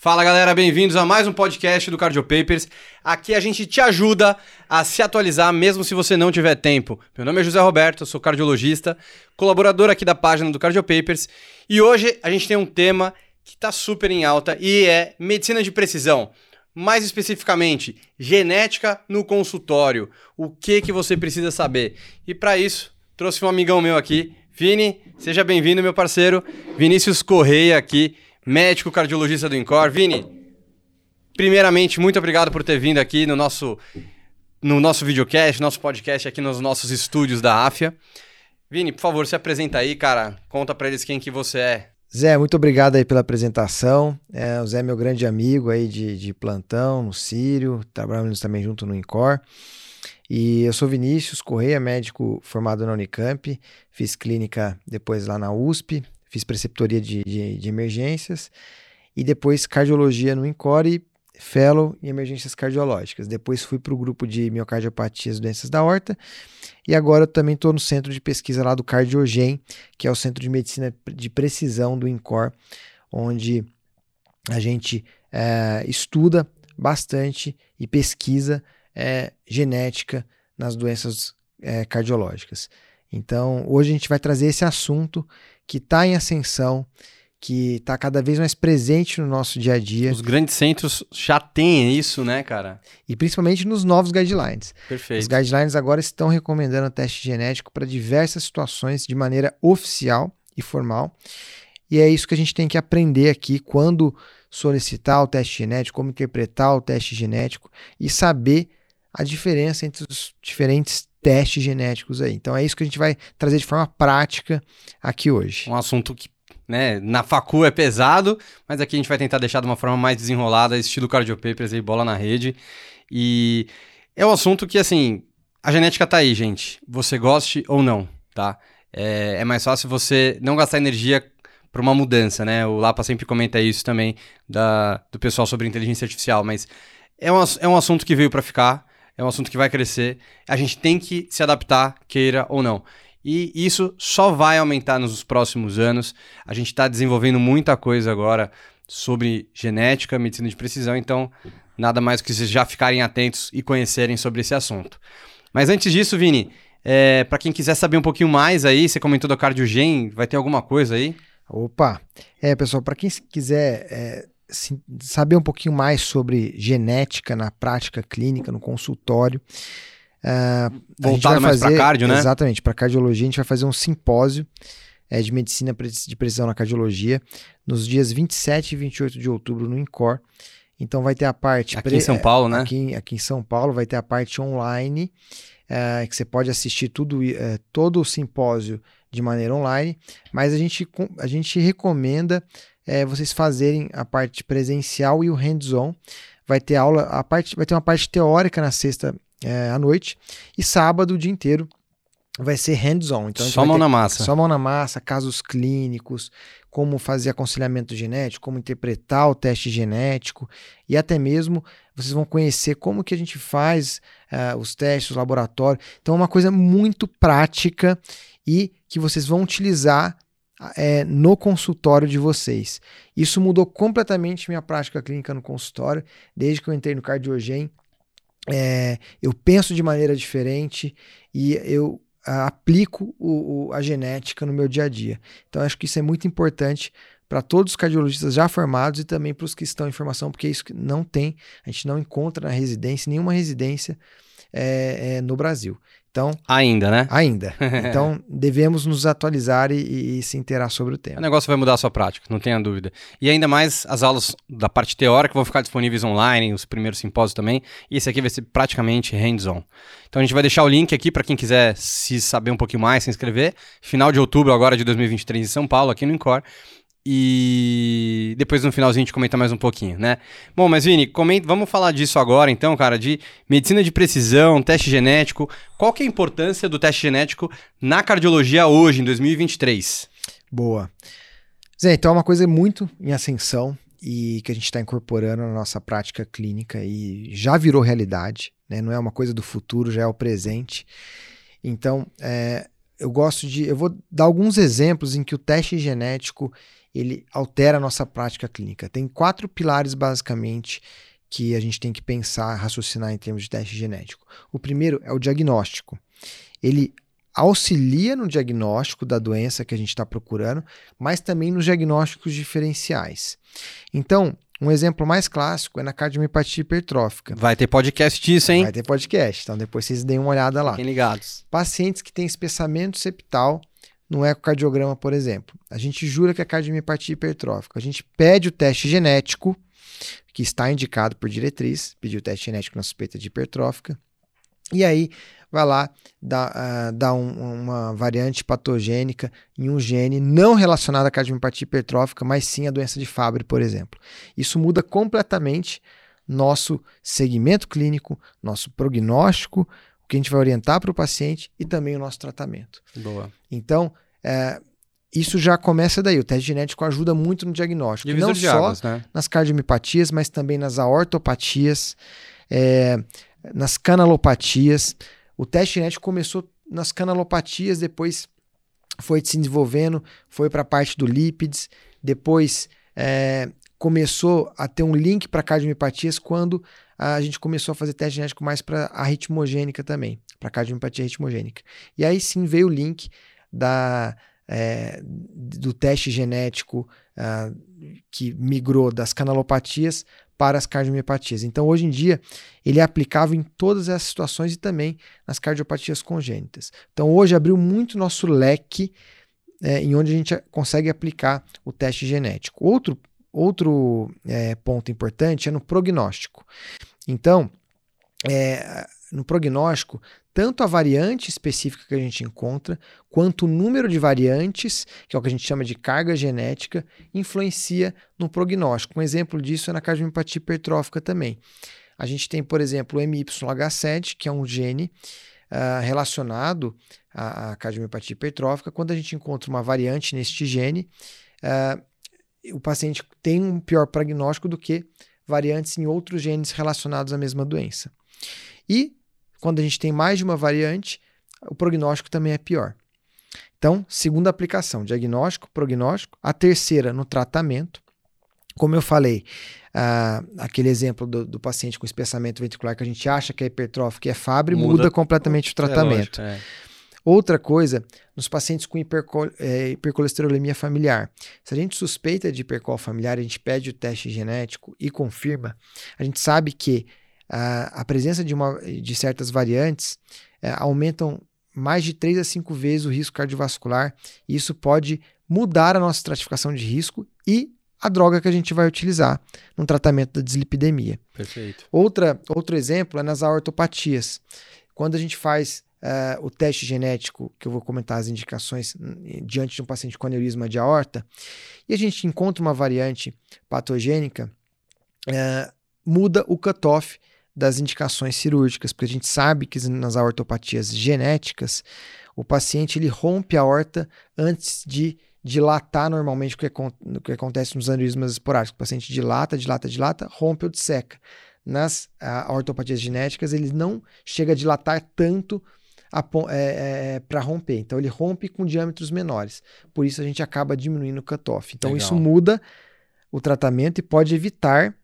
Fala galera, bem-vindos a mais um podcast do Cardio Papers. Aqui a gente te ajuda a se atualizar mesmo se você não tiver tempo. Meu nome é José Roberto, sou cardiologista, colaborador aqui da página do Cardio Papers e hoje a gente tem um tema que está super em alta e é medicina de precisão. Mais especificamente, genética no consultório. O que que você precisa saber? E para isso, trouxe um amigão meu aqui, Vini, seja bem-vindo, meu parceiro. Vinícius Correia aqui médico cardiologista do INCOR. Vini, primeiramente, muito obrigado por ter vindo aqui no nosso, no nosso videocast, nosso podcast aqui nos nossos estúdios da AFIA. Vini, por favor, se apresenta aí, cara. Conta para eles quem que você é. Zé, muito obrigado aí pela apresentação. É, o Zé é meu grande amigo aí de, de plantão no Sírio, trabalhamos também junto no INCOR. E eu sou Vinícius Correia, médico formado na Unicamp, fiz clínica depois lá na USP, fiz preceptoria de, de, de emergências e depois cardiologia no INCORE, fellow em emergências cardiológicas. Depois fui para o grupo de miocardiopatias e doenças da horta e agora eu também estou no centro de pesquisa lá do Cardiogen, que é o centro de medicina de precisão do INCOR, onde a gente é, estuda bastante e pesquisa é, genética nas doenças é, cardiológicas. Então, hoje a gente vai trazer esse assunto que está em ascensão, que está cada vez mais presente no nosso dia a dia. Os grandes centros já têm isso, né, cara? E principalmente nos novos guidelines. Perfeito. Os guidelines agora estão recomendando teste genético para diversas situações de maneira oficial e formal. E é isso que a gente tem que aprender aqui quando solicitar o teste genético, como interpretar o teste genético e saber a diferença entre os diferentes testes genéticos aí. Então é isso que a gente vai trazer de forma prática aqui hoje. Um assunto que né, na facu é pesado, mas aqui a gente vai tentar deixar de uma forma mais desenrolada, estilo Cardio Papers aí, bola na rede. E é um assunto que, assim, a genética tá aí, gente. Você goste ou não, tá? É, é mais fácil você não gastar energia para uma mudança, né? O Lapa sempre comenta isso também da, do pessoal sobre inteligência artificial, mas é um, é um assunto que veio para ficar é um assunto que vai crescer. A gente tem que se adaptar, queira ou não. E isso só vai aumentar nos próximos anos. A gente está desenvolvendo muita coisa agora sobre genética, medicina de precisão, então nada mais que vocês já ficarem atentos e conhecerem sobre esse assunto. Mas antes disso, Vini, é, para quem quiser saber um pouquinho mais aí, você comentou da Cardiogen, vai ter alguma coisa aí? Opa! É, pessoal, para quem quiser é, saber um pouquinho mais sobre genética na prática clínica, no consultório. Uh, Voltado mais para cardio, né? Exatamente, para cardiologia. A gente vai fazer um simpósio é, de medicina de precisão na cardiologia nos dias 27 e 28 de outubro no INCOR. Então vai ter a parte... Aqui em São Paulo, né? Aqui, aqui em São Paulo vai ter a parte online, é, que você pode assistir tudo, é, todo o simpósio de maneira online, mas a gente, a gente recomenda é, vocês fazerem a parte presencial e o hands-on. Vai ter aula, a parte, vai ter uma parte teórica na sexta é, à noite e sábado o dia inteiro vai ser hands-on. Então, só mão na massa. Só mão na massa, casos clínicos, como fazer aconselhamento genético, como interpretar o teste genético e até mesmo vocês vão conhecer como que a gente faz uh, os testes, o laboratório. Então é uma coisa muito prática e que vocês vão utilizar é, no consultório de vocês. Isso mudou completamente minha prática clínica no consultório, desde que eu entrei no Cardiogen. É, eu penso de maneira diferente e eu a, aplico o, o, a genética no meu dia a dia. Então, acho que isso é muito importante para todos os cardiologistas já formados e também para os que estão em formação, porque isso não tem, a gente não encontra na residência, nenhuma residência é, é, no Brasil. Então, ainda, né? Ainda. Então, devemos nos atualizar e, e, se inteirar sobre o tema. O negócio vai mudar a sua prática, não tenha dúvida. E ainda mais as aulas da parte teórica vão ficar disponíveis online, os primeiros simpósios também. E esse aqui vai ser praticamente hands-on. Então, a gente vai deixar o link aqui para quem quiser se saber um pouquinho mais, se inscrever. Final de outubro agora de 2023 em São Paulo, aqui no Incor. E depois no finalzinho a gente comenta mais um pouquinho, né? Bom, mas Vini, comenta, vamos falar disso agora então, cara, de medicina de precisão, teste genético. Qual que é a importância do teste genético na cardiologia hoje, em 2023? Boa. Zé, então é uma coisa muito em ascensão e que a gente está incorporando na nossa prática clínica e já virou realidade, né? Não é uma coisa do futuro, já é o presente. Então, é, eu gosto de. Eu vou dar alguns exemplos em que o teste genético ele altera a nossa prática clínica. Tem quatro pilares, basicamente, que a gente tem que pensar, raciocinar em termos de teste genético. O primeiro é o diagnóstico. Ele auxilia no diagnóstico da doença que a gente está procurando, mas também nos diagnósticos diferenciais. Então, um exemplo mais clássico é na cardiomiopatia hipertrófica. Vai ter podcast disso, hein? Vai ter podcast, então depois vocês deem uma olhada lá. Fiquem ligados. Pacientes que têm espessamento septal no ecocardiograma, por exemplo. A gente jura que é cardiomiopatia hipertrófica. A gente pede o teste genético, que está indicado por diretriz, pedir o teste genético na suspeita de hipertrófica. E aí vai lá, dá, uh, um, uma variante patogênica em um gene não relacionado à cardiopatia hipertrófica, mas sim à doença de Fabry, por exemplo. Isso muda completamente nosso segmento clínico, nosso prognóstico, que a gente vai orientar para o paciente e também o nosso tratamento. Boa. Então, é, isso já começa daí. O teste genético ajuda muito no diagnóstico. Não só águas, né? nas cardiomiopatias, mas também nas aortopatias, é, nas canalopatias. O teste genético começou nas canalopatias, depois foi se desenvolvendo, foi para a parte do lípides, depois é, começou a ter um link para cardiomiopatias quando a gente começou a fazer teste genético mais para a ritmogênica também, para cardiomiopatia ritmogênica. E aí sim veio o link da, é, do teste genético uh, que migrou das canalopatias para as cardiomiopatias. Então, hoje em dia, ele é aplicável em todas essas situações e também nas cardiopatias congênitas. Então, hoje abriu muito nosso leque é, em onde a gente consegue aplicar o teste genético. Outro, outro é, ponto importante é no prognóstico. Então, é, no prognóstico, tanto a variante específica que a gente encontra, quanto o número de variantes, que é o que a gente chama de carga genética, influencia no prognóstico. Um exemplo disso é na cardiomiopatia hipertrófica também. A gente tem, por exemplo, o MYH7, que é um gene uh, relacionado à, à cardiomiopatia hipertrófica. Quando a gente encontra uma variante neste gene, uh, o paciente tem um pior prognóstico do que variantes em outros genes relacionados à mesma doença. E quando a gente tem mais de uma variante, o prognóstico também é pior. Então, segunda aplicação, diagnóstico, prognóstico. A terceira, no tratamento. Como eu falei, aquele exemplo do, do, paciente com espessamento ventricular que a gente acha que é hipertrófico e é Fabry, muda, muda completamente o tratamento. É lógico, é. Outra coisa, nos pacientes com hipercol é, hipercolesterolemia familiar. Se a gente suspeita de hipercol familiar, a gente pede o teste genético e confirma, a gente sabe que a, a presença de, uma, de certas variantes é, aumentam mais de 3 a 5 vezes o risco cardiovascular, e isso pode mudar a nossa estratificação de risco e a droga que a gente vai utilizar no tratamento da dislipidemia. Perfeito. Outra, outro exemplo é nas aortopatias. Quando a gente faz uh, o teste genético, que eu vou comentar as indicações hum, diante de um paciente com aneurisma de aorta, e a gente encontra uma variante patogênica, uh, muda o cutoff das indicações cirúrgicas, porque a gente sabe que nas aortopatias genéticas, o paciente ele rompe a aorta antes de dilatar normalmente o que, o que acontece nos aneurismas esporádicos. O paciente dilata, dilata, dilata, rompe ou disseca. Nas a, ortopatias genéticas, ele não chega a dilatar tanto é, é, para romper. Então, ele rompe com diâmetros menores. Por isso, a gente acaba diminuindo o cutoff. Então, Legal. isso muda o tratamento e pode evitar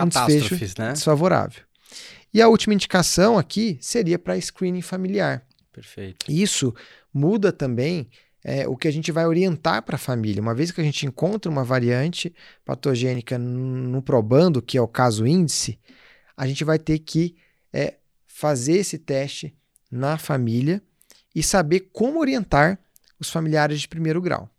um desfecho né? desfavorável. E a última indicação aqui seria para screening familiar. Perfeito. Isso muda também é, o que a gente vai orientar para a família. Uma vez que a gente encontra uma variante patogênica no probando, que é o caso índice, a gente vai ter que é, fazer esse teste na família e saber como orientar os familiares de primeiro grau.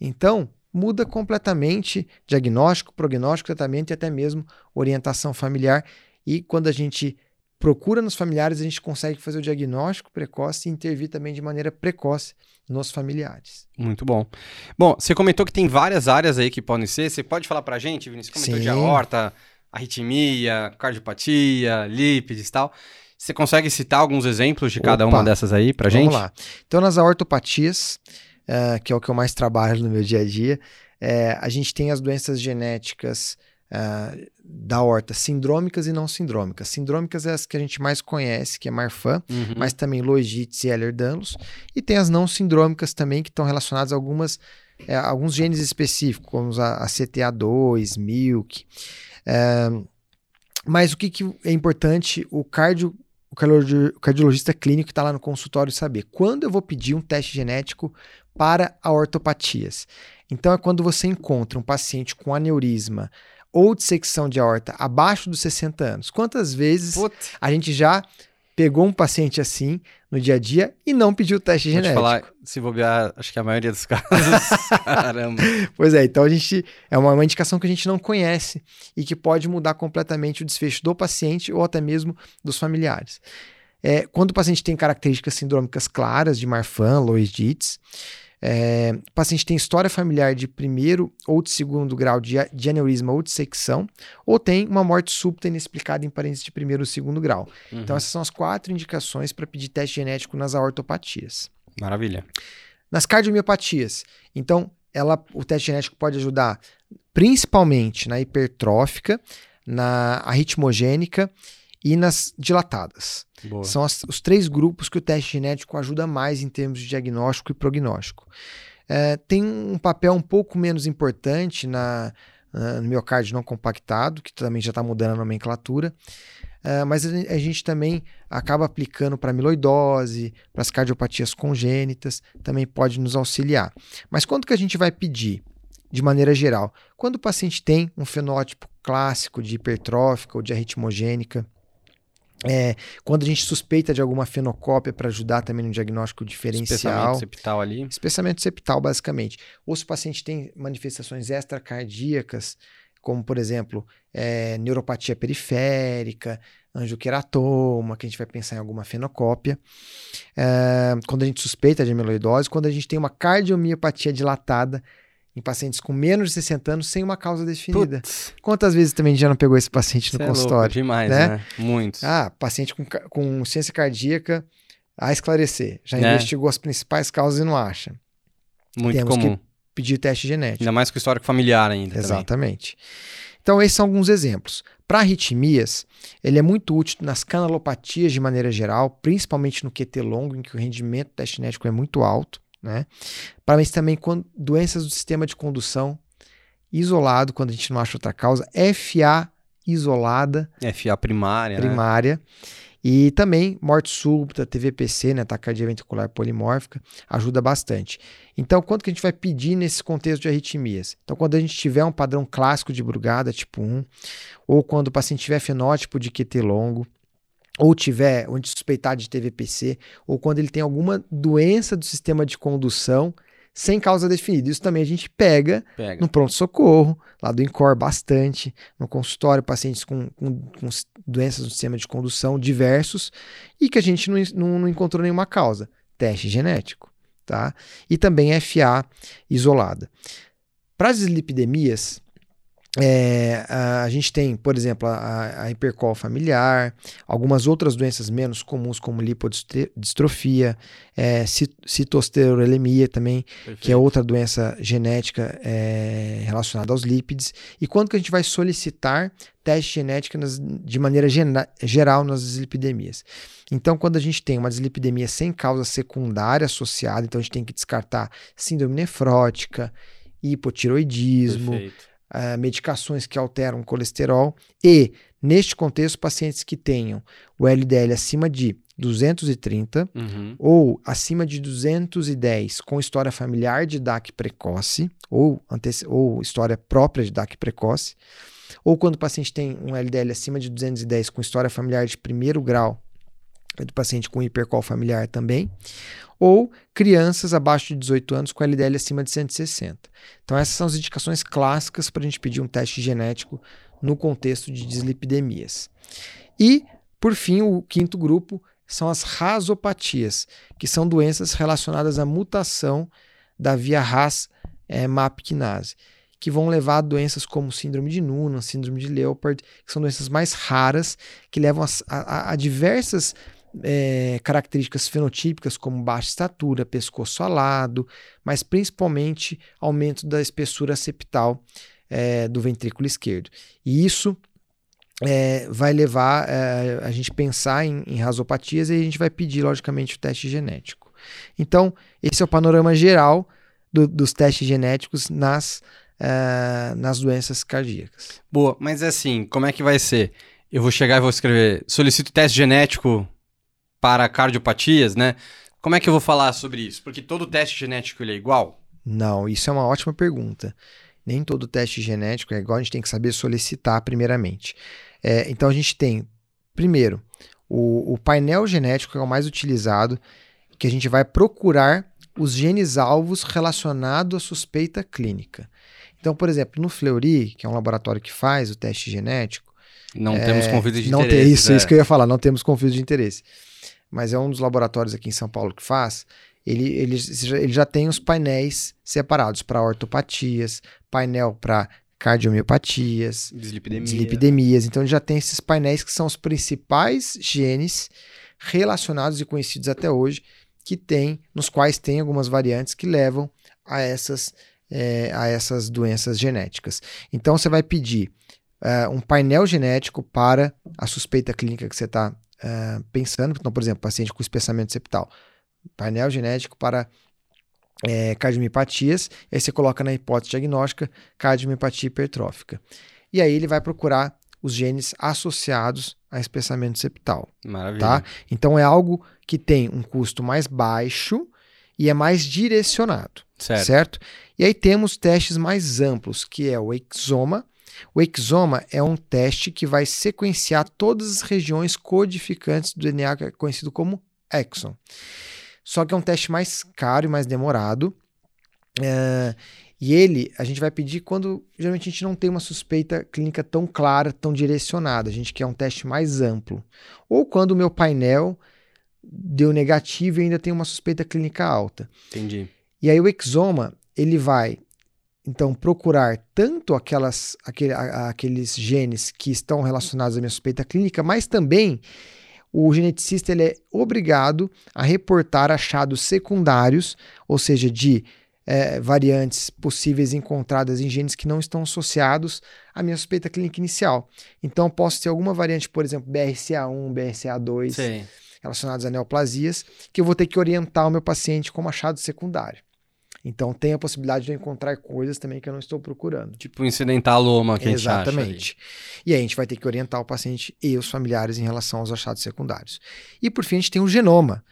Então, muda completamente diagnóstico, prognóstico, tratamento e até mesmo orientação familiar. E quando a gente procura nos familiares, a gente consegue fazer o diagnóstico precoce e intervir também de maneira precoce nos familiares. Muito bom. Bom, você comentou que tem várias áreas aí que podem ser. Você pode falar pra gente, Vinícius? Você comentou Sim. de aorta, arritmia, cardiopatia, lípides e tal. Você consegue citar alguns exemplos de Opa. cada uma dessas aí pra gente? Vamos lá. Então, nas aortopatias, uh, que é o que eu mais trabalho no meu dia a dia, uh, a gente tem as doenças genéticas uh, da horta, sindrômicas e não sindrômicas. Sindrômicas é as que a gente mais conhece, que é Marfan, uhum. mas também Logites e Ehlers-Danlos. E tem as não sindrômicas também, que estão relacionadas a algumas é, alguns genes específicos, como a, a CTA2, MILK. É, mas o que, que é importante o cardio o cardiologista clínico que está lá no consultório saber quando eu vou pedir um teste genético para a ortopatias. Então é quando você encontra um paciente com aneurisma ou dissecção de aorta abaixo dos 60 anos. Quantas vezes a gente já pegou um paciente assim no dia a dia e não pediu o teste Vou genético. Te falar, se bobear, acho que a maioria dos casos. Caramba. Pois é, então a gente é uma, uma, indicação que a gente não conhece e que pode mudar completamente o desfecho do paciente ou até mesmo dos familiares. É, quando o paciente tem características sindrômicas claras de Marfan, Lois Dietz, é, o paciente tem história familiar de primeiro ou de segundo grau de, de aneurisma ou de secção, ou tem uma morte súbita inexplicada em parentes de primeiro ou segundo grau. Uhum. Então, essas são as quatro indicações para pedir teste genético nas aortopatias. Maravilha. Nas cardiomiopatias, então, ela, o teste genético pode ajudar principalmente na hipertrófica, na arritmogênica e nas dilatadas. Boa. São as, os três grupos que o teste genético ajuda mais em termos de diagnóstico e prognóstico. É, tem um papel um pouco menos importante na, no miocárdio não compactado, que também já está mudando a nomenclatura, é, mas a, gente também acaba aplicando para amiloidose, para as cardiopatias congênitas, também pode nos auxiliar. Mas quando que a gente vai pedir? De maneira geral, quando o paciente tem um fenótipo clássico de hipertrófica ou de arritmogênica, é, quando a gente suspeita de alguma fenocópia para ajudar também no diagnóstico diferencial. Espessamento septal ali. Espessamento septal, basicamente. Ou se o paciente tem manifestações extracardíacas, como, por exemplo, é, neuropatia periférica, angioqueratoma, que a gente vai pensar em alguma fenocópia. É, quando a gente suspeita de amiloidose, quando a gente tem uma cardiomiopatia dilatada, em pacientes com menos de 60 anos sem uma causa definida. Putz. Quantas vezes também já não pegou esse paciente no Cê consultório? É louco, demais, né? né? Muitos. Ah, paciente com, com ciência cardíaca a esclarecer. Já é. investigou as principais causas e não acha. Muito Temos comum. Que pedir teste genético. Ainda mais com histórico familiar ainda. Exatamente. Também. Então, esses são alguns exemplos. Para arritmias, ele é muito útil nas canalopatias de maneira geral, principalmente no QT longo, em que o rendimento do teste genético é muito alto né? Para mim também quando, doenças do sistema de condução isolado, quando a gente não acha outra causa, FA isolada. FA primária? Primária. Né? E também morte súbita, TVPC, né, taquicardia ventricular polimórfica, ajuda bastante. Então, quanto que a gente vai pedir nesse contexto de arritmias? Então, quando a gente tiver um padrão clássico de Brugada, tipo 1, ou quando o paciente tiver fenótipo de QT longo, ou tiver, onde suspeitar de TVPC, ou quando ele tem alguma doença do sistema de condução sem causa definida. Isso também a gente pega, pega. no pronto-socorro, lá do INCOR bastante, no consultório, pacientes com, com, com, doenças do sistema de condução diversos e que a gente não, não, não encontrou nenhuma causa. Teste genético, tá? E também FA isolada. Para as dislipidemias, é, a, a, gente tem, por exemplo, a, a hipercol familiar, algumas outras doenças menos comuns, como lipodistrofia, é, citosterolemia também, Perfeito. que é outra doença genética é, relacionada aos lípides. E quando que a gente vai solicitar teste genético nas, de maneira geral nas dislipidemias? Então, quando a gente tem uma dislipidemia sem causa secundária associada, então a gente tem que descartar síndrome nefrótica, hipotiroidismo. Perfeito uh, medicações que alteram o colesterol e, neste contexto, pacientes que tenham o LDL acima de 230 uhum. ou acima de 210 com história familiar de DAC precoce ou, ou história própria de DAC precoce, ou quando o paciente tem um LDL acima de 210 com história familiar de primeiro grau do paciente com hipercol familiar também, ou crianças abaixo de 18 anos com LDL acima de 160. Então, essas são as indicações clássicas para a gente pedir um teste genético no contexto de dislipidemias. E, por fim, o quinto grupo são as rasopatias, que são doenças relacionadas à mutação da via RAS é, MAP quinase, que vão levar a doenças como síndrome de Noonan, síndrome de Leopard, que são doenças mais raras, que levam a, a, a diversas é, características fenotípicas como baixa estatura, pescoço alado, mas principalmente aumento da espessura septal é, do ventrículo esquerdo. E isso é, vai levar é, a gente pensar em, em rasopatias e a gente vai pedir, logicamente, o teste genético. Então, esse é o panorama geral do, dos testes genéticos nas, uh, nas doenças cardíacas. Boa, mas é assim, como é que vai ser? Eu vou chegar e vou escrever, solicito teste genético para cardiopatias, né? Como é que eu vou falar sobre isso? Porque todo teste genético ele é igual? Não, isso é uma ótima pergunta. Nem todo teste genético é igual, a gente tem que saber solicitar primeiramente. É, então a gente tem, primeiro, o, o painel genético, que é o mais utilizado, que a gente vai procurar os genes alvos relacionados à suspeita clínica. Então, por exemplo, no Fleury, que é um laboratório que faz o teste genético. Não é, temos conflito de não interesse. Tem isso, é. isso que eu ia falar, não temos conflito de interesse. Mas é um dos laboratórios aqui em São Paulo que faz. Ele, ele, ele já tem os painéis separados para ortopatias, painel para cardiomiopatias, dislipidemia. dislipidemias. Então ele já tem esses painéis que são os principais genes relacionados e conhecidos até hoje que tem, nos quais tem algumas variantes que levam a essas, é, a essas doenças genéticas. Então você vai pedir uh, um painel genético para a suspeita clínica que você está uh, eh, pensando. Então, por exemplo, paciente com espessamento septal. Painel genético para é, cardiomiopatias, e aí você coloca na hipótese diagnóstica cardiomiopatia hipertrófica. E aí ele vai procurar os genes associados a espessamento septal. Maravilha. Tá? Então é algo que tem um custo mais baixo e é mais direcionado. Certo. certo? E aí temos testes mais amplos, que é o exoma. O exoma é um teste que vai sequenciar todas as regiões codificantes do DNA, que é conhecido como exon. Só que é um teste mais caro e mais demorado. É, e ele, a gente vai pedir quando geralmente a gente não tem uma suspeita clínica tão clara, tão direcionada. A gente quer um teste mais amplo. Ou quando o meu painel deu negativo e ainda tem uma suspeita clínica alta. Entendi. E aí o exoma, ele vai então procurar tanto aquelas, aquele, aqueles genes que estão relacionados à minha suspeita clínica, mas também o geneticista ele é obrigado a reportar achados secundários, ou seja, de é, variantes possíveis encontradas em genes que não estão associados à minha suspeita clínica inicial. Então, posso ter alguma variante, por exemplo, BRCA1, BRCA2, Sim. relacionadas a neoplasias, que eu vou ter que orientar o meu paciente como achado secundário. Então, tem a possibilidade de eu encontrar coisas também que eu não estou procurando. Tipo incidentaloma que Exatamente. a gente acha. E aí a gente vai ter que orientar o paciente e os familiares em relação aos achados secundários. E por fim, a gente tem o genoma.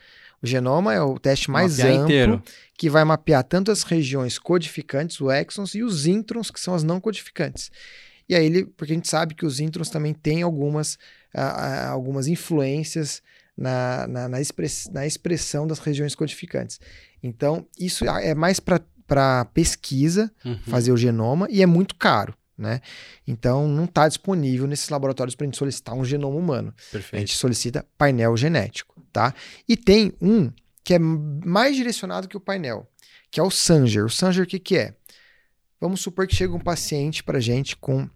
O genoma é o teste mais Mapear amplo inteiro. que vai mapear tanto as regiões codificantes, os exons, e os introns, que são as não codificantes. E aí ele, porque a gente sabe que os introns também têm algumas, uh, algumas influências na, na, na, express, na expressão das regiões codificantes. Então, isso é mais para pesquisa, Uhum. fazer o genoma, e é muito caro. Né? Então, não está disponível nesses laboratórios para a gente solicitar um genoma humano. A Perfeito. gente solicita painel genético, tá? E tem um que é mais direcionado que o painel, que é o Sanger. O Sanger, o que, que é? Vamos supor que chega um paciente para gente com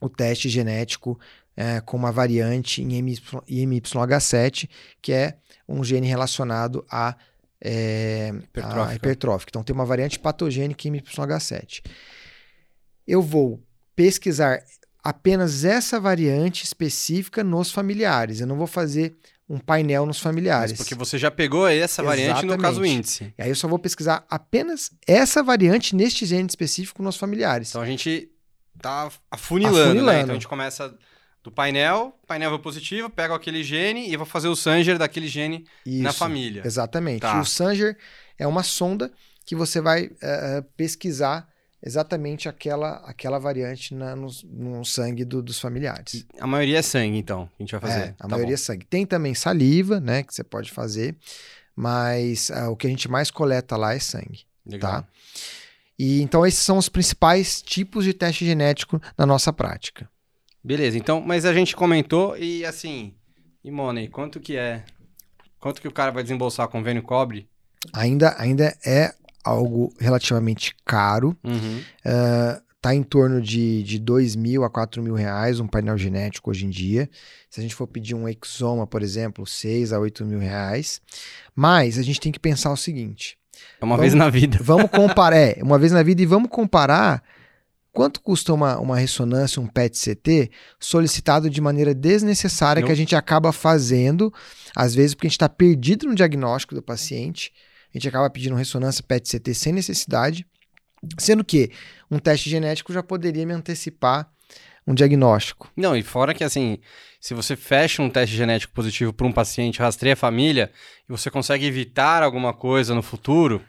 o teste genético é, com uma variante em MY, MYH7, que é um gene relacionado a, é, Hipertrófica. a hipertrófica. Então, tem uma variante patogênica em MYH7. Eu vou pesquisar apenas essa variante específica nos familiares. Eu não vou fazer um painel nos familiares. Mas porque você já pegou essa variante no caso Exatamente. índice. E aí eu só vou pesquisar apenas essa variante neste gene específico nos familiares. Então a gente tá afunilando, Afunilando. né? Então a gente começa do painel, painel é positivo, pega aquele gene e vou fazer o Sanger daquele gene na Isso, família. Exatamente. Tá. O Sanger é uma sonda que você vai eh, pesquisar exatamente aquela, aquela variante na- no, no sangue do- dos familiares. A maioria é sangue, então, que a gente vai fazer. É, a Tá maioria é bom. sangue. Tem também saliva, né, que você pode fazer, mas ah, o que a gente mais coleta lá é sangue. Legal. tá? E então esses são os principais tipos de teste genético na nossa prática. Beleza, então, mas a gente comentou e assim, e Money, quanto que é? Quanto que o cara vai desembolsar convênio cobre? Ainda, ainda é algo relativamente caro, Uhum. tá em torno de, de 2 mil a 4 mil reais um painel genético hoje em dia. Se a gente for pedir um exoma, por exemplo, 6 a 8 mil reais. Mas a gente tem que pensar o seguinte: É uma Vamos- vez na vida. vamos comparar, é, uma vez na vida, e vamos comparar quanto custa uma, uma ressonância, um PET-CT, solicitado de maneira desnecessária, Não. que a gente acaba fazendo, às vezes porque a gente está perdido no diagnóstico do paciente. a gente acaba pedindo ressonância PET-CT sem necessidade, sendo que um teste genético já poderia me antecipar um diagnóstico. Não, e fora que assim, se você fecha um teste genético positivo para um paciente, rastreia a família e você consegue evitar alguma coisa no futuro,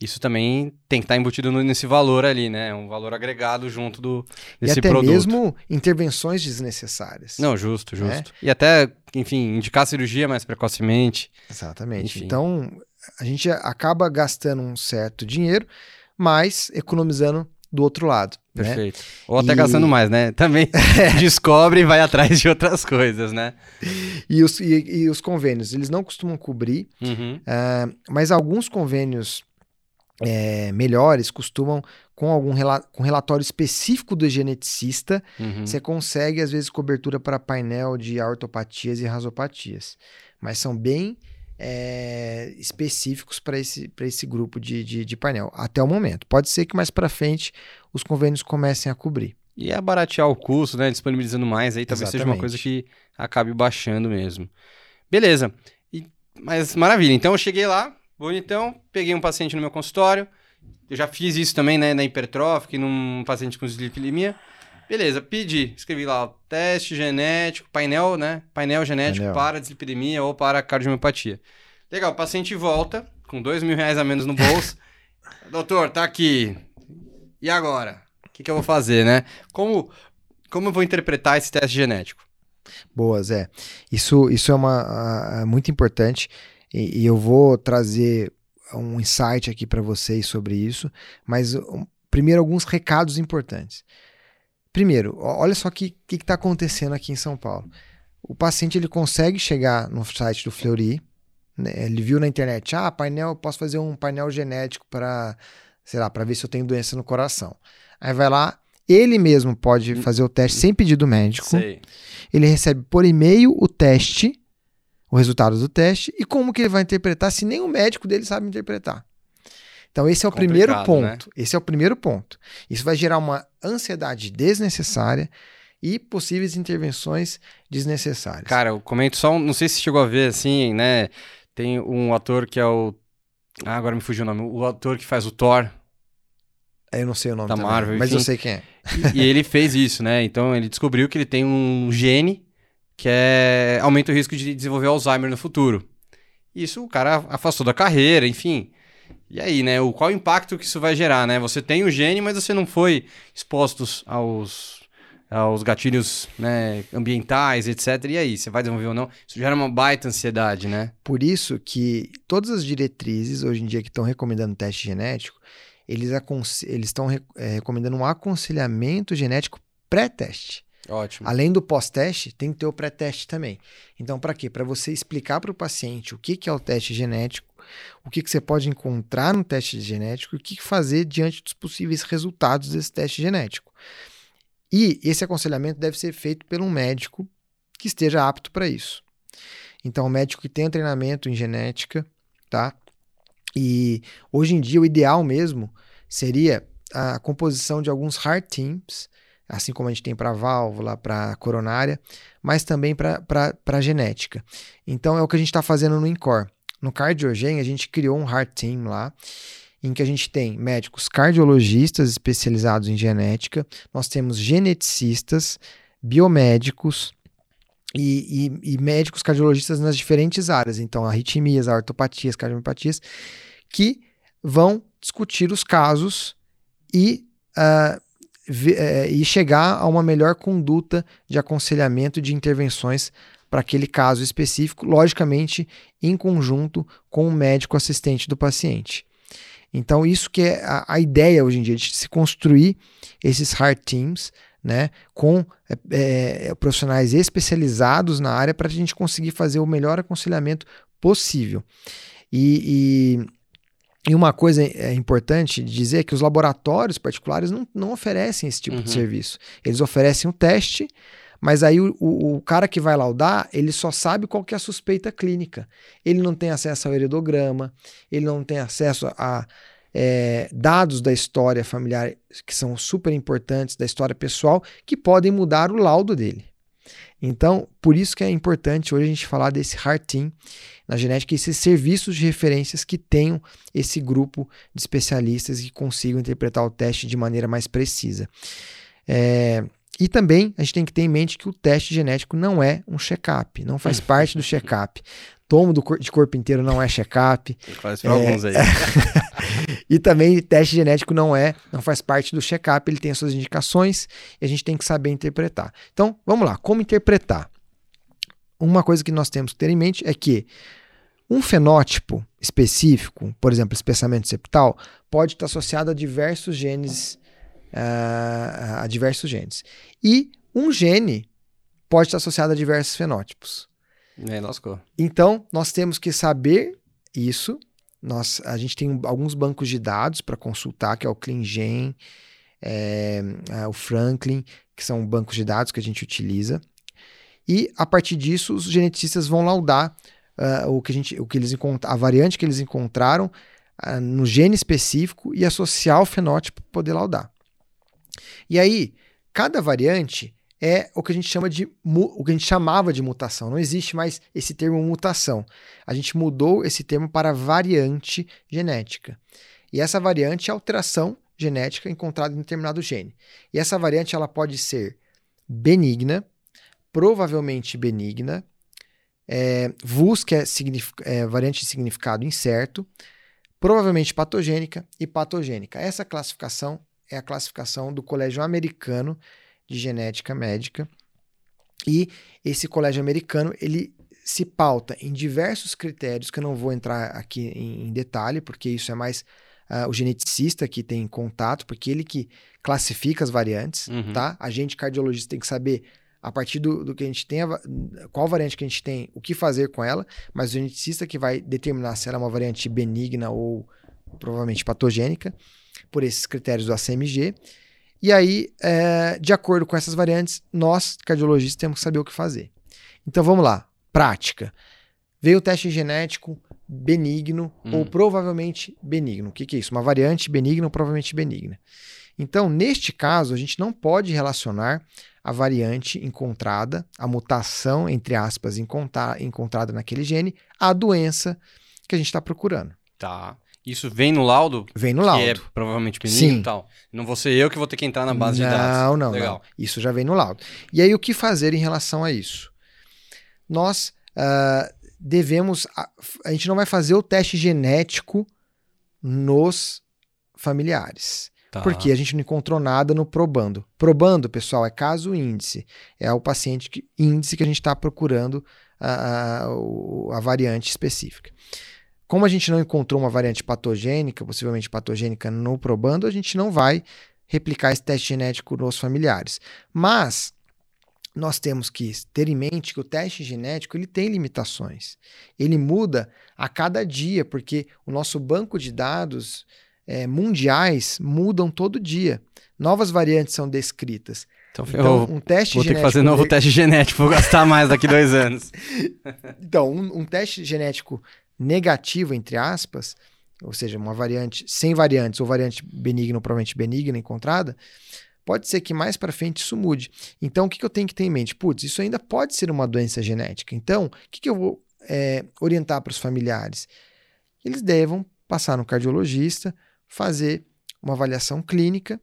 isso também tem que estar tá embutido nesse valor ali, né? Um valor agregado junto do, desse e até produto. mesmo intervenções desnecessárias. Não, justo, justo. É? E até, enfim, indicar cirurgia mais precocemente. Exatamente. Enfim. Então, a gente acaba gastando um certo dinheiro, mas economizando do outro lado. Né? Perfeito. Né? Ou até e... gastando mais, né? Também descobre e vai atrás de outras coisas, né? E os, e, e os convênios, eles não costumam cobrir, uhum. uh, mas alguns convênios é, melhores costumam, com algum rela com relatório específico do geneticista, uhum. você consegue, às vezes, cobertura para painel de ortopatias e rasopatias. Mas são bem é, específicos para esse, esse grupo de, de, de, painel, até o momento. Pode ser que mais para frente os convênios comecem a cobrir. E é baratear o custo, né? Disponibilizando mais aí, talvez Exatamente. seja uma coisa que acabe baixando mesmo. Beleza. E, mas maravilha. Então eu cheguei lá, Bonitão, peguei um paciente no meu consultório. Eu já fiz isso também, né, na hipertrófica, num paciente com dislipidemia. Beleza, pedi, escrevi lá, teste genético, painel, né? Painel genético painel. para dislipidemia ou para cardiomiopatia. Legal, o paciente volta com dois mil reais a menos no bolso. Doutor, tá aqui. E agora? O que, que eu vou fazer, né? Como, como eu vou interpretar esse teste genético? Boa, Zé. Isso, isso é uma, uh, muito importante. E, e eu vou trazer um insight aqui para vocês sobre isso, mas um, primeiro alguns recados importantes. Primeiro, olha só o que está acontecendo aqui em São Paulo. O paciente ele consegue chegar no site do Fleury, né, ele viu na internet, ah, painel, posso fazer um painel genético para, sei lá, para ver se eu tenho doença no coração. Aí vai lá, ele mesmo pode hum. fazer o teste sem pedido médico. Sei. Ele recebe por e-mail o teste o resultado do teste e como que ele vai interpretar se nem o médico dele sabe interpretar. Então esse é o Complicado, primeiro ponto. Né? Esse é o primeiro ponto. Isso vai gerar uma ansiedade desnecessária e possíveis intervenções desnecessárias. Cara, eu comento só, um, não sei se chegou a ver assim, né? Tem um ator que é o ah, agora me fugiu o nome, o ator que faz o Thor. Eu não sei o nome da também, Marvel, mas enfim. eu sei quem é. E, e ele fez isso, né? Então ele descobriu que ele tem um gene que é aumenta o risco de desenvolver Alzheimer no futuro. Isso o cara afastou da carreira, enfim. E aí, né? O, qual o impacto que isso vai gerar, né? Você tem o gene, mas você não foi exposto aos, aos gatilhos né, ambientais, etc. E aí, você vai desenvolver ou não? Isso gera uma baita ansiedade, né? Por isso que todas as diretrizes, hoje em dia, que estão recomendando teste genético, eles estão é, recomendando um aconselhamento genético pré-teste. Ótimo. Além do pós-teste, tem que ter o pré-teste também. Então, para quê? Para você explicar para o paciente o que, que é o teste genético, o que, que você pode encontrar no teste genético e o que fazer diante dos possíveis resultados desse teste genético. E esse aconselhamento deve ser feito por um médico que esteja apto para isso. Então, um médico que tenha treinamento em genética, tá? E hoje em dia o ideal mesmo seria a composição de alguns heart teams assim como a gente tem para válvula, para coronária, mas também para a genética. Então é o que a gente está fazendo no INCOR. No Cardiogen, a gente criou um Heart Team lá, em que a gente tem médicos cardiologistas especializados em genética, nós temos geneticistas, biomédicos, e, e, e, médicos cardiologistas nas diferentes áreas, então arritmias, ortopatias, cardiomiopatias, que vão discutir os casos e uh, e chegar a uma melhor conduta de aconselhamento de intervenções para aquele caso específico, logicamente em conjunto com o médico assistente do paciente. Então, isso que é a, a ideia hoje em dia, de se construir esses hard teams, né, com é, é, profissionais especializados na área para a gente conseguir fazer o melhor aconselhamento possível. E, e uma coisa é importante dizer é que os laboratórios particulares não, não oferecem esse tipo uhum. de serviço. Eles oferecem um teste, mas aí o, o, o, cara que vai laudar, ele só sabe qual que é a suspeita clínica. Ele não tem acesso ao heredograma, ele não tem acesso a é, dados da história familiar que são super importantes, da história pessoal, que podem mudar o laudo dele. Então, por isso que é importante hoje a gente falar desse Heart Team na genética, esses serviços de referências que tenham esse grupo de especialistas que consigam interpretar o teste de maneira mais precisa. É, e também a gente tem que ter em mente que o teste genético não é um check-up, não faz parte do check-up. Tomo do de corpo inteiro não é check-up. Faz para é, alguns aí. e também teste genético não é, não faz parte do check-up, ele tem as suas indicações e a gente tem que saber interpretar. Então, vamos lá, como interpretar? Uma coisa que nós temos que ter em mente é que um fenótipo específico, por exemplo, espessamento septal, pode estar associado a diversos genes, uh, a diversos genes. E um gene pode estar associado a diversos fenótipos. É, lascou. Então, nós temos que saber isso. Nós, a gente tem alguns bancos de dados para consultar, que é o CleanGen, é, é, o Franklin, que são bancos de dados que a gente utiliza. E a partir disso, os geneticistas vão laudar uh, o que a gente, o que eles a variante que eles encontraram uh, no gene específico e associar o fenótipo para poder laudar. E aí, cada variante é o que a gente chama de o que a gente chamava de mutação. Não existe mais esse termo mutação. A gente mudou esse termo para variante genética. E essa variante é alteração genética encontrada em determinado gene. E essa variante ela pode ser benigna, provavelmente benigna, é, VUS, que é, é, variante de significado incerto, provavelmente patogênica e patogênica. Essa classificação é a classificação do Colégio Americano de Genética Médica. E esse colégio americano, ele se pauta em diversos critérios que eu não vou entrar aqui em, detalhe, porque isso é mais uh, o geneticista que tem contato, porque ele que classifica as variantes, uhum. tá? A gente cardiologista tem que saber a partir do, do que a gente tem, a, qual variante que a gente tem, o que fazer com ela, mas o geneticista que vai determinar se ela é uma variante benigna ou provavelmente patogênica, por esses critérios do ACMG. E aí, é, de acordo com essas variantes, nós, cardiologistas, temos que saber o que fazer. Então vamos lá, prática. Veio o teste genético benigno hum. ou provavelmente benigno. O que, que é isso? Uma variante benigna ou provavelmente benigna. Então, neste caso, a gente não pode relacionar a variante encontrada, a mutação, entre aspas, encontrada naquele gene, à doença que a gente está procurando. Tá. Isso vem no laudo? Vem no laudo. Que é provavelmente benigno e tal. Não vou ser eu que vou ter que entrar na base não, de dados. Não, não, Legal. Isso já vem no laudo. E aí, o que fazer em relação a isso? Nós uh, devemos. A, a gente não vai fazer o teste genético nos familiares. Tá. Porque a gente não encontrou nada no probando. Probando, pessoal, é caso índice. É o paciente que, índice que a gente está procurando a, a, a variante específica. Como a gente não encontrou uma variante patogênica, possivelmente patogênica no probando, a gente não vai replicar esse teste genético nos familiares. Mas nós temos que ter em mente que o teste genético ele tem limitações. Ele muda a cada dia, porque o nosso banco de dados é, mundiais mudam todo dia. Novas variantes são descritas. Então, então um teste vou genético. Vou ter que fazer novo teste genético, vou gastar mais daqui dois anos. então, um, um, teste genético negativo, entre aspas, ou seja, uma variante sem variantes ou variante benigna ou provavelmente benigna encontrada, pode ser que mais para frente isso mude. Então, o que, que, eu tenho que ter em mente? Putz, isso ainda pode ser uma doença genética. Então, o que, que eu vou é, orientar para os familiares? Eles devam passar no cardiologista, fazer uma avaliação clínica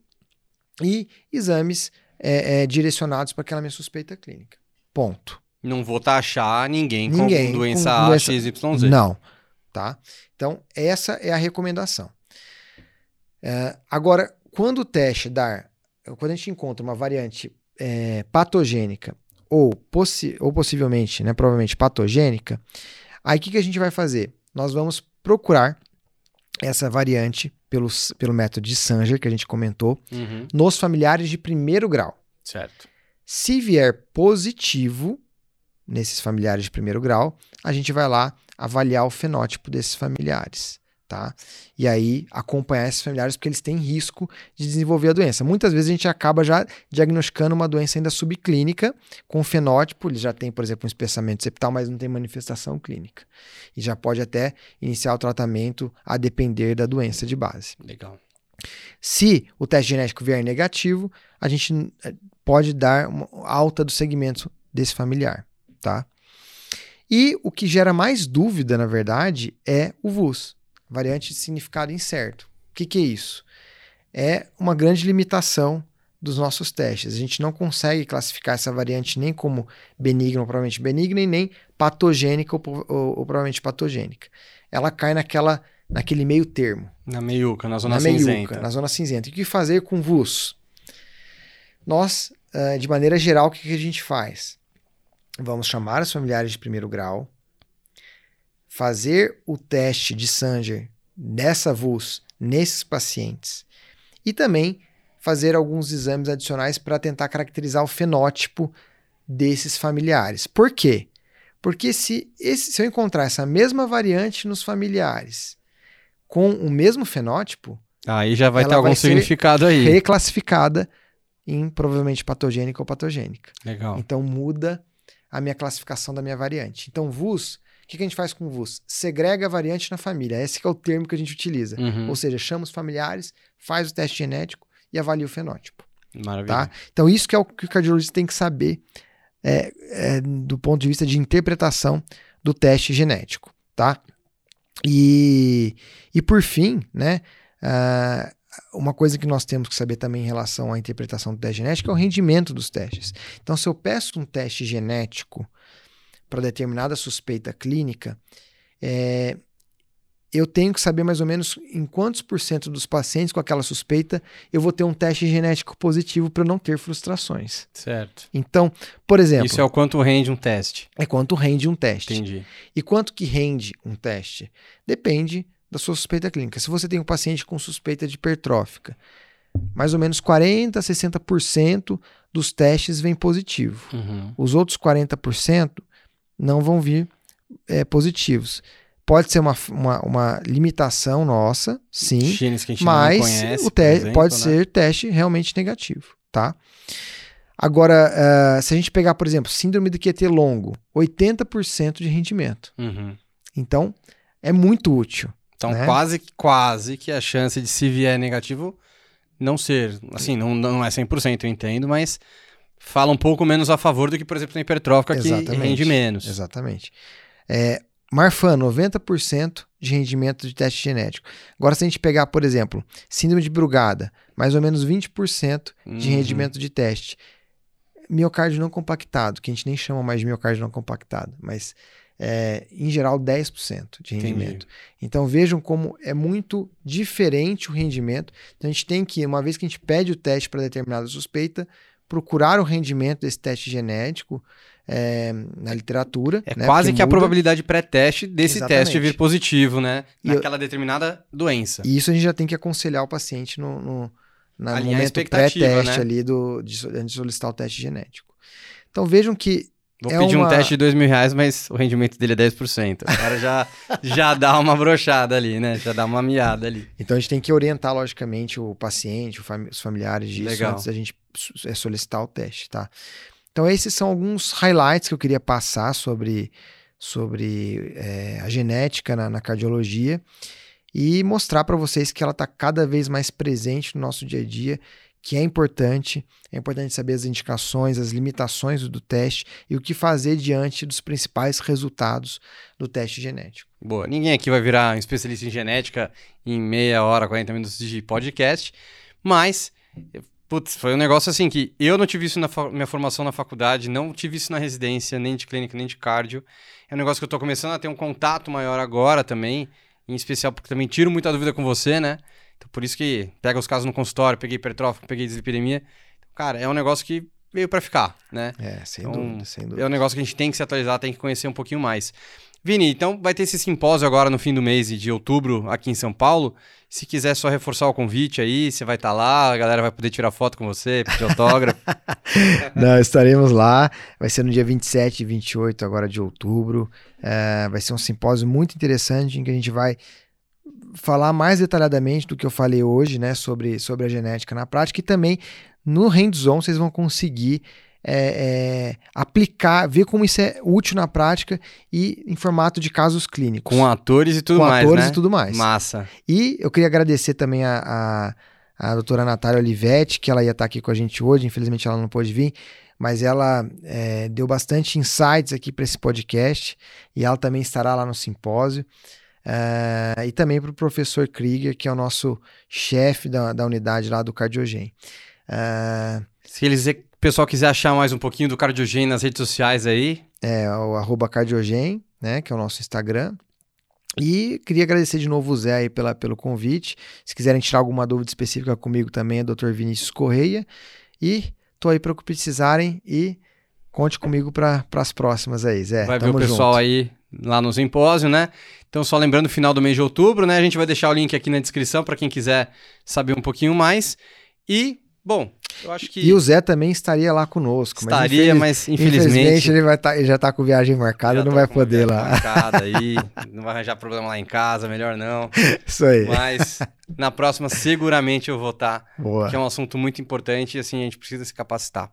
e exames é, é, direcionados para aquela minha suspeita clínica. Ponto. Não vou taxar ninguém, ninguém com doença com doença... XYZ. Não, tá? Então, essa é a recomendação. É, agora, quando o teste dar, quando a gente encontra uma variante é, patogênica ou, possi ou possivelmente, né, provavelmente patogênica, aí o que, que a gente vai fazer? Nós vamos procurar essa variante pelo, pelo método de Sanger, que a gente comentou, uhum. nos familiares de primeiro grau. Certo. Se vier positivo nesses familiares de primeiro grau, a gente vai lá avaliar o fenótipo desses familiares tá? E aí acompanhar esses familiares porque eles têm risco de desenvolver a doença. Muitas vezes a gente acaba já diagnosticando uma doença ainda subclínica com fenótipo, ele já tem, por exemplo, um espessamento septal, mas não tem manifestação clínica. E já pode até iniciar o tratamento a depender da doença de base. Legal. Se o teste genético vier negativo, a gente eh, pode dar uma alta do segmento desse familiar, tá? E o que gera mais dúvida, na verdade, é o VUS, variante de significado incerto. O que, que é isso? É uma grande limitação dos nossos testes. A gente não consegue classificar essa variante nem como benigna ou provavelmente benigna, e nem patogênica ou, ou, ou provavelmente patogênica. Ela cai naquela, naquele meio termo. Na meiuca, na zona na cinzenta. Meiuca, na zona cinzenta. E o que fazer com VUS? Nós, uh, de maneira geral, o que, que a gente faz? Vamos chamar os familiares de primeiro grau, fazer o teste de Sanger dessa VUS nesses pacientes e também fazer alguns exames adicionais para tentar caracterizar o fenótipo desses familiares. Por quê? Porque se, esse, se eu encontrar essa mesma variante nos familiares com o mesmo fenótipo, aí já vai ter algum vai significado aí. Reclassificada em provavelmente patogênica ou patogênica. Legal. Então muda a minha classificação da minha variante. Então, VUS, o que, que a gente faz com o VUS? Segrega a variante na família. Esse é o termo que a gente utiliza. Uhum. Ou seja, chama os familiares, faz o teste genético e avalia o fenótipo. Maravilha. Tá? Então, isso que é o que o cardiologista tem que saber é, é, do ponto de vista de interpretação do teste genético. Tá? E, e por fim, né, uh, uma coisa que nós temos que saber também em relação à interpretação do teste genético é o rendimento dos testes. Então, se eu peço um teste genético para determinada suspeita clínica, é, eu tenho que saber mais ou menos em quantos por cento dos pacientes com aquela suspeita eu vou ter um teste genético positivo para não ter frustrações. Certo. Então, por exemplo. Isso é o quanto rende um teste. É quanto rende um teste. Entendi. E quanto que rende um teste? Depende da sua suspeita clínica. Se você tem um paciente com suspeita de hipertrófica, mais ou menos 40 a 60% dos testes vem positivo. Uhum. Os outros 40% não vão vir é, positivos. Pode ser uma, uma, uma, limitação nossa, sim, mas conhece, o exemplo, pode né? ser teste realmente negativo, tá? Agora, uh, se a gente pegar, por exemplo, síndrome do QT longo, 80% de rendimento. Uhum. Então, é muito útil. Então, né? quase, quase que a chance de se vier negativo não ser, assim, não, não é 100%, eu entendo, mas fala um pouco menos a favor do que, por exemplo, na hipertrófica, Exatamente. que rende menos. Exatamente. É, Marfan, 90% de rendimento de teste genético. Agora, se a gente pegar, por exemplo, síndrome de Brugada, mais ou menos 20% de Uhum. rendimento de teste. Miocárdio não compactado, que a gente nem chama mais de miocárdio não compactado, mas é, em geral 10% de rendimento. Entendi. Então vejam como é muito diferente o rendimento. Então a gente tem que, uma vez que a gente pede o teste para determinada suspeita, procurar o rendimento desse teste genético é, na literatura. É né, quase que a muda. probabilidade pré-teste desse Exatamente. teste vir positivo, né? Eu- Naquela determinada doença. E isso a gente já tem que aconselhar o paciente no, no, no a momento expectativa, pré-teste né? ali do, de, antes de solicitar o teste genético. Então vejam que Vou é pedir uma- um teste de dois mil reais, mas o rendimento dele é 10%. O cara já, já dá uma brochada ali, né? Já dá uma miada ali. Então a gente tem que orientar, logicamente, o paciente, os familiares disso Legal. antes da gente é, solicitar o teste, tá? Então esses são alguns highlights que eu queria passar sobre, sobre é, a genética na, na cardiologia e mostrar para vocês que ela está cada vez mais presente no nosso dia a dia, que é importante, é importante saber as indicações, as limitações do teste e o que fazer diante dos principais resultados do teste genético. Boa. Ninguém aqui vai virar um especialista em genética em meia hora, 40 minutos de podcast, mas, putz, foi um negócio assim que eu não tive isso na minha formação na faculdade, não tive isso na residência, nem de clínica, nem de cardio. É um negócio que eu tô começando a ter um contato maior agora também, em especial porque também tiro muita dúvida com você, né? Então, por isso que pega os casos no consultório, peguei hipertrófico, peguei dislipidemia. Cara, é um negócio que veio para ficar, né? É, sem Então, dúvida, sem dúvida. É um negócio que a gente tem que se atualizar, tem que conhecer um pouquinho mais. Vini, então vai ter esse simpósio agora no fim do mês de outubro aqui em São Paulo. Se quiser só reforçar o convite aí, você vai estar lá, a galera vai poder tirar foto com você, pedir autógrafo. Não, estaremos lá. Vai ser no dia 27 e 28 agora de outubro. É, vai ser um simpósio muito interessante em que a gente vai falar mais detalhadamente do que eu falei hoje, né, sobre, sobre a genética na prática e também no hands-on vocês vão conseguir é, é, aplicar, ver como isso é útil na prática e em formato de casos clínicos. com atores e tudo Com mais, atores né? e tudo mais. Massa. E eu queria agradecer também a, a, a doutora Natália Olivetti, que ela ia estar aqui com a gente hoje, infelizmente ela não pôde vir. mas ela é, deu bastante insights aqui para esse podcast e ela também estará lá no simpósio. Uh, e também para o professor Krieger, que é o nosso chefe da, da unidade lá do Cardiogen. Uh, Se eles, o pessoal quiser achar mais um pouquinho do Cardiogen nas redes sociais aí. É, o arroba Cardiogen, né, que é o nosso Instagram. E queria agradecer de novo o Zé aí pela, pelo convite. Se quiserem tirar alguma dúvida específica comigo também, é Dr. Vinícius Correia. E tô aí para o que precisarem e conte comigo para as próximas aí, Zé. Vai ver o pessoal junto. aí lá no simpósio, né? Então, só lembrando, final do mês de outubro, né? A gente vai deixar o link aqui na descrição para quem quiser saber um pouquinho mais. E, bom, eu acho que. E o Zé também estaria lá conosco. Estaria, mas, infeliz... mas infelizmente. infelizmente ele, vai tá, ele já está com viagem marcada, não vai poder lá. Marcada aí, não vai arranjar problema lá em casa, melhor não. Isso aí. Mas na próxima, seguramente eu vou estar. Tá. Que é um assunto muito importante e assim, a gente precisa se capacitar.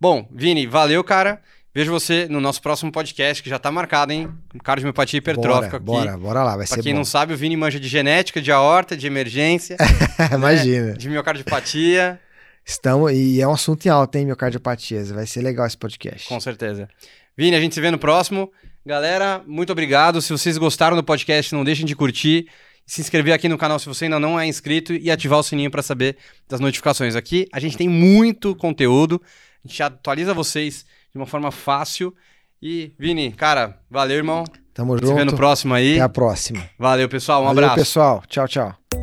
Bom, Vini, valeu, cara. Vejo você no nosso próximo podcast, que já está marcado, hein? Cardiomepatia hipertrófica bora, aqui. Bora, bora lá, vai pra ser quem bom. não sabe, o Vini manja de genética, de aorta, de emergência. Imagina. Né? De miocardiopatia. Estamos, e é um assunto em alta, hein, miocardiopatia. Vai ser legal esse podcast. Com certeza. Vini, a gente se vê no próximo. Galera, muito obrigado. Se vocês gostaram do podcast, não deixem de curtir, se inscrever aqui no canal se você ainda não é inscrito e ativar o sininho para saber das notificações. Aqui a gente tem muito conteúdo, a gente atualiza vocês de uma forma fácil. E, Vini, cara, valeu, irmão. Tamo junto. Se vê no próximo aí. Até a próxima. Valeu, pessoal. Um valeu, abraço. pessoal. Tchau, tchau.